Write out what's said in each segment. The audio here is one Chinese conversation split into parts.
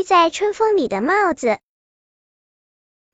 吹在春风里的帽子。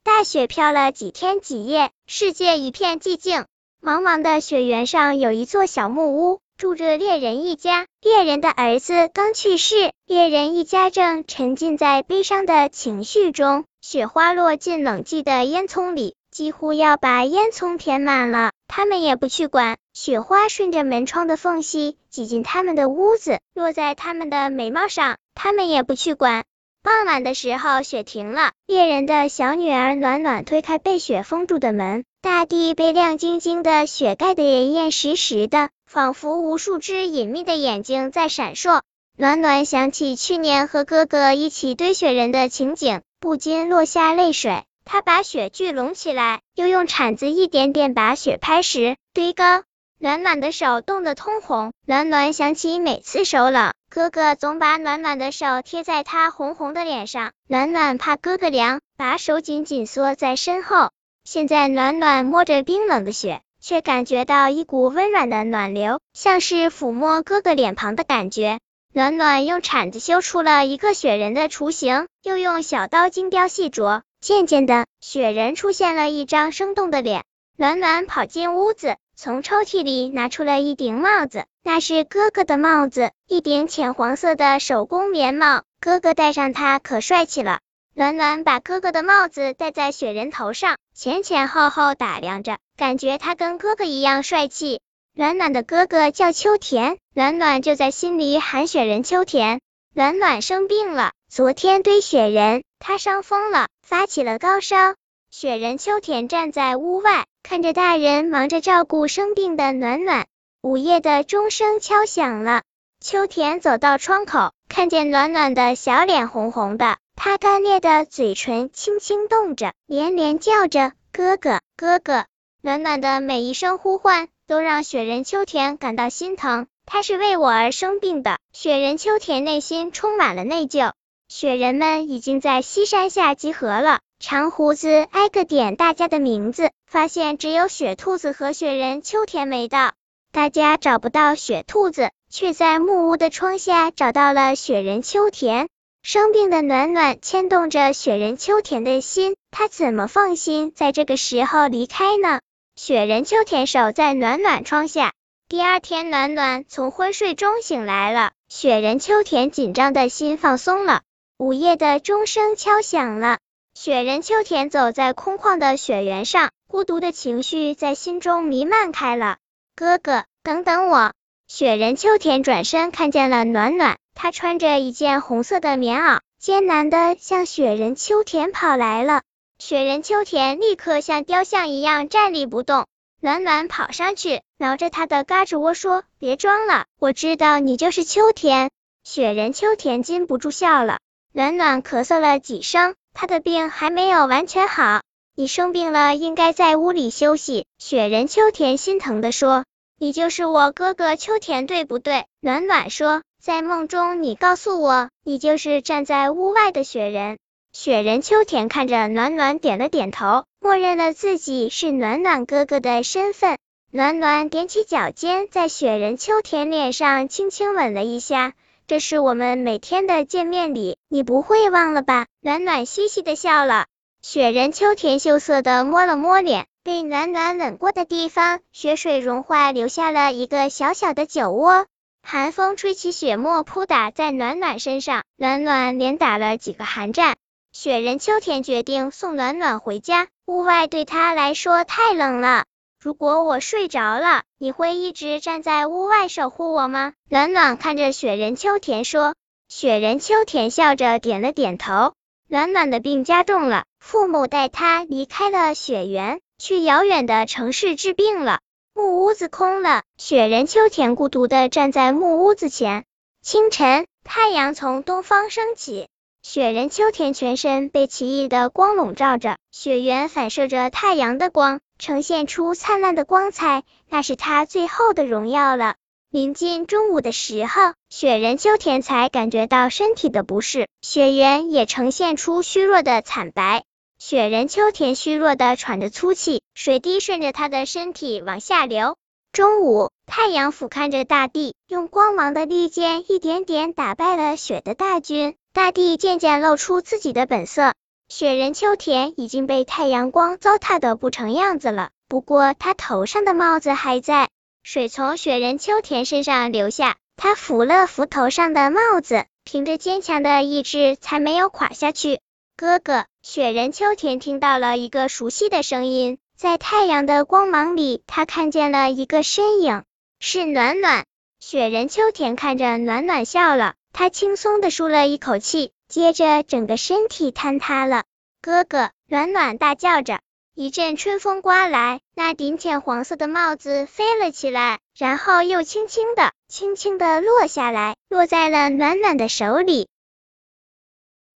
大雪飘了几天几夜，世界一片寂静。茫茫的雪原上有一座小木屋，住着猎人一家。猎人的儿子刚去世，猎人一家正沉浸在悲伤的情绪中。雪花落进冷寂的烟囱里，几乎要把烟囱填满了。他们也不去管，雪花顺着门窗的缝隙挤进他们的屋子，落在他们的眉毛上。他们也不去管。傍晚的时候，雪停了。猎人的小女儿暖暖推开被雪封住的门，大地被亮晶晶的雪盖得严严实实的，仿佛无数只隐秘的眼睛在闪烁。暖暖想起去年和哥哥一起堆雪人的情景，不禁落下泪水。他把雪聚拢起来，又用铲子一点点把雪拍实、堆高。暖暖的手冻得通红。暖暖想起每次手冷。哥哥总把暖暖的手贴在他红红的脸上，暖暖怕哥哥凉，把手紧紧缩在身后。现在暖暖摸着冰冷的雪，却感觉到一股温软的暖流，像是抚摸哥哥脸庞的感觉。暖暖用铲子修出了一个雪人的雏形，又用小刀精雕细琢，渐渐的，雪人出现了一张生动的脸。暖暖跑进屋子。从抽屉里拿出了一顶帽子，那是哥哥的帽子，一顶浅黄色的手工棉帽。哥哥戴上它可帅气了。暖暖把哥哥的帽子戴在雪人头上，前前后后打量着，感觉他跟哥哥一样帅气。暖暖的哥哥叫秋田，暖暖就在心里喊雪人秋田。暖暖生病了，昨天堆雪人，他伤风了，发起了高烧。雪人秋田站在屋外。看着大人忙着照顾生病的暖暖，午夜的钟声敲响了。秋田走到窗口，看见暖暖的小脸红红的，他干裂的嘴唇轻轻动着，连连叫着哥哥哥哥。暖暖的每一声呼唤，都让雪人秋田感到心疼。他是为我而生病的。雪人秋田内心充满了内疚。雪人们已经在西山下集合了。长胡子挨个点大家的名字，发现只有雪兔子和雪人秋田没到。大家找不到雪兔子，却在木屋的窗下找到了雪人秋田。生病的暖暖牵动着雪人秋田的心，他怎么放心在这个时候离开呢？雪人秋田守在暖暖窗下。第二天，暖暖从昏睡中醒来了，雪人秋田紧张的心放松了。午夜的钟声敲响了。雪人秋田走在空旷的雪原上，孤独的情绪在心中弥漫开了。哥哥，等等我！雪人秋田转身看见了暖暖，她穿着一件红色的棉袄，艰难的向雪人秋田跑来了。雪人秋田立刻像雕像一样站立不动。暖暖跑上去，挠着他的胳肢窝说：“别装了，我知道你就是秋田。”雪人秋田禁不住笑了。暖暖咳嗽了几声。他的病还没有完全好，你生病了，应该在屋里休息。雪人秋田心疼的说：“你就是我哥哥秋田，对不对？”暖暖说：“在梦中，你告诉我，你就是站在屋外的雪人。”雪人秋田看着暖暖，点了点头，默认了自己是暖暖哥哥的身份。暖暖踮起脚尖，在雪人秋田脸上轻轻吻了一下。这是我们每天的见面礼，你不会忘了吧？暖暖嘻嘻的笑了。雪人秋田羞涩的摸了摸脸，被暖暖吻过的地方，雪水融化，留下了一个小小的酒窝。寒风吹起雪沫，扑打在暖暖身上，暖暖连打了几个寒战。雪人秋田决定送暖暖回家，屋外对他来说太冷了。如果我睡着了，你会一直站在屋外守护我吗？暖暖看着雪人秋田说。雪人秋田笑着点了点头。暖暖的病加重了，父母带他离开了雪原，去遥远的城市治病了。木屋子空了，雪人秋田孤独的站在木屋子前。清晨，太阳从东方升起。雪人秋田全身被奇异的光笼罩着，雪原反射着太阳的光，呈现出灿烂的光彩，那是他最后的荣耀了。临近中午的时候，雪人秋田才感觉到身体的不适，雪原也呈现出虚弱的惨白。雪人秋田虚弱的喘着粗气，水滴顺着他的身体往下流。中午，太阳俯瞰着大地，用光芒的利剑一点点打败了雪的大军。大地渐渐露出自己的本色。雪人秋田已经被太阳光糟蹋的不成样子了，不过他头上的帽子还在。水从雪人秋田身上流下，他扶了扶头上的帽子，凭着坚强的意志才没有垮下去。哥哥，雪人秋田听到了一个熟悉的声音，在太阳的光芒里，他看见了一个身影，是暖暖。雪人秋田看着暖暖笑了。他轻松的舒了一口气，接着整个身体坍塌了。哥哥，暖暖大叫着。一阵春风刮来，那顶浅黄色的帽子飞了起来，然后又轻轻的、轻轻的落下来，落在了暖暖的手里。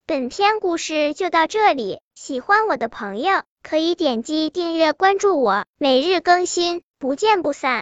本篇故事就到这里，喜欢我的朋友可以点击订阅关注我，每日更新，不见不散。